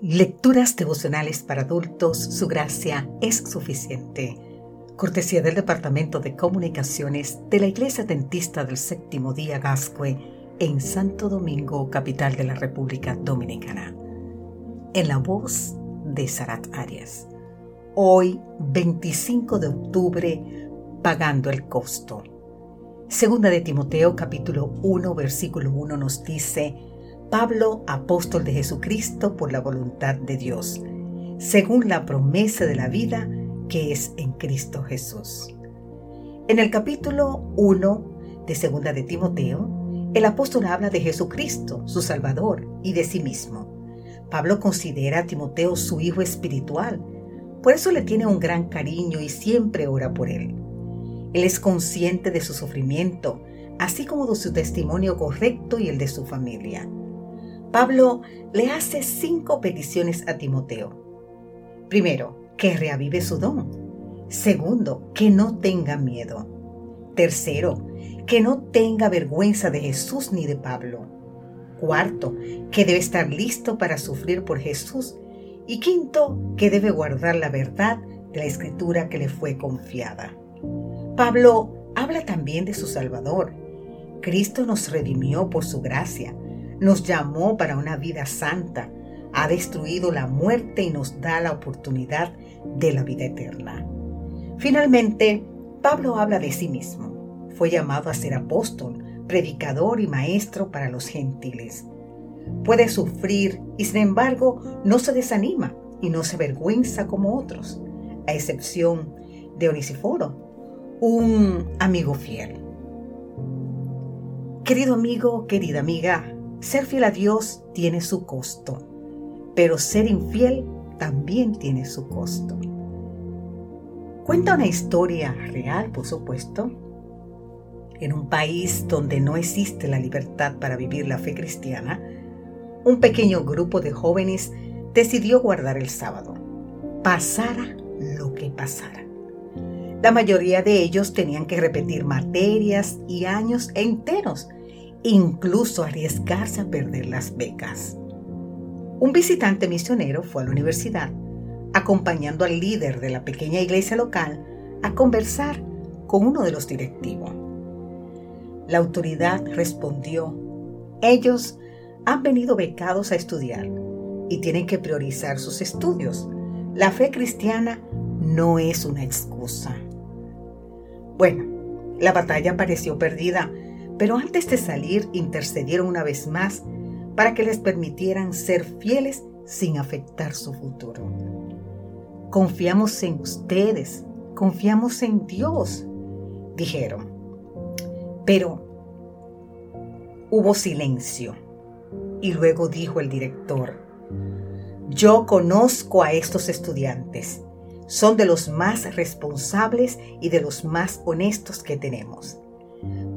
Lecturas devocionales para adultos, su gracia es suficiente. Cortesía del Departamento de Comunicaciones de la Iglesia Dentista del Séptimo Día Gascue en Santo Domingo, capital de la República Dominicana. En la voz de Sarat Arias. Hoy, 25 de octubre, pagando el costo. Segunda de Timoteo capítulo 1 versículo 1 nos dice, Pablo, apóstol de Jesucristo por la voluntad de Dios, según la promesa de la vida que es en Cristo Jesús. En el capítulo 1 de Segunda de Timoteo, el apóstol habla de Jesucristo, su Salvador, y de sí mismo. Pablo considera a Timoteo su hijo espiritual, por eso le tiene un gran cariño y siempre ora por él. Él es consciente de su sufrimiento, así como de su testimonio correcto y el de su familia. Pablo le hace cinco peticiones a Timoteo. Primero, que reavive su don. Segundo, que no tenga miedo. Tercero, que no tenga vergüenza de Jesús ni de Pablo. Cuarto, que debe estar listo para sufrir por Jesús. Y quinto, que debe guardar la verdad de la escritura que le fue confiada. Pablo habla también de su Salvador. Cristo nos redimió por su gracia nos llamó para una vida santa, ha destruido la muerte y nos da la oportunidad de la vida eterna. Finalmente, Pablo habla de sí mismo. Fue llamado a ser apóstol, predicador y maestro para los gentiles. Puede sufrir y sin embargo no se desanima y no se avergüenza como otros, a excepción de Onisiforo, un amigo fiel. Querido amigo, querida amiga, ser fiel a Dios tiene su costo, pero ser infiel también tiene su costo. Cuenta una historia real, por supuesto, en un país donde no existe la libertad para vivir la fe cristiana, un pequeño grupo de jóvenes decidió guardar el sábado, pasara lo que pasara. La mayoría de ellos tenían que repetir materias y años enteros incluso arriesgarse a perder las becas. Un visitante misionero fue a la universidad, acompañando al líder de la pequeña iglesia local a conversar con uno de los directivos. La autoridad respondió, ellos han venido becados a estudiar y tienen que priorizar sus estudios. La fe cristiana no es una excusa. Bueno, la batalla pareció perdida pero antes de salir intercedieron una vez más para que les permitieran ser fieles sin afectar su futuro. Confiamos en ustedes, confiamos en Dios, dijeron. Pero hubo silencio y luego dijo el director, yo conozco a estos estudiantes, son de los más responsables y de los más honestos que tenemos.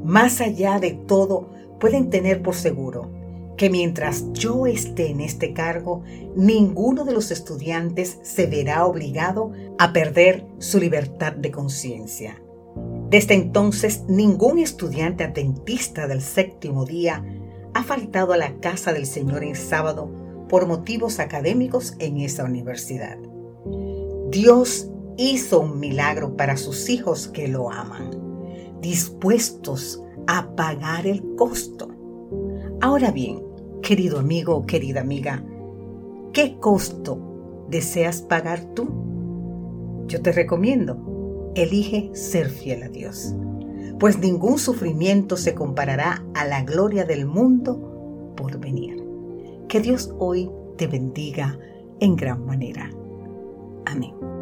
Más allá de todo, pueden tener por seguro que mientras yo esté en este cargo, ninguno de los estudiantes se verá obligado a perder su libertad de conciencia. Desde entonces, ningún estudiante adventista del séptimo día ha faltado a la casa del Señor en sábado por motivos académicos en esa universidad. Dios hizo un milagro para sus hijos que lo aman dispuestos a pagar el costo. Ahora bien, querido amigo o querida amiga, ¿qué costo deseas pagar tú? Yo te recomiendo, elige ser fiel a Dios, pues ningún sufrimiento se comparará a la gloria del mundo por venir. Que Dios hoy te bendiga en gran manera. Amén.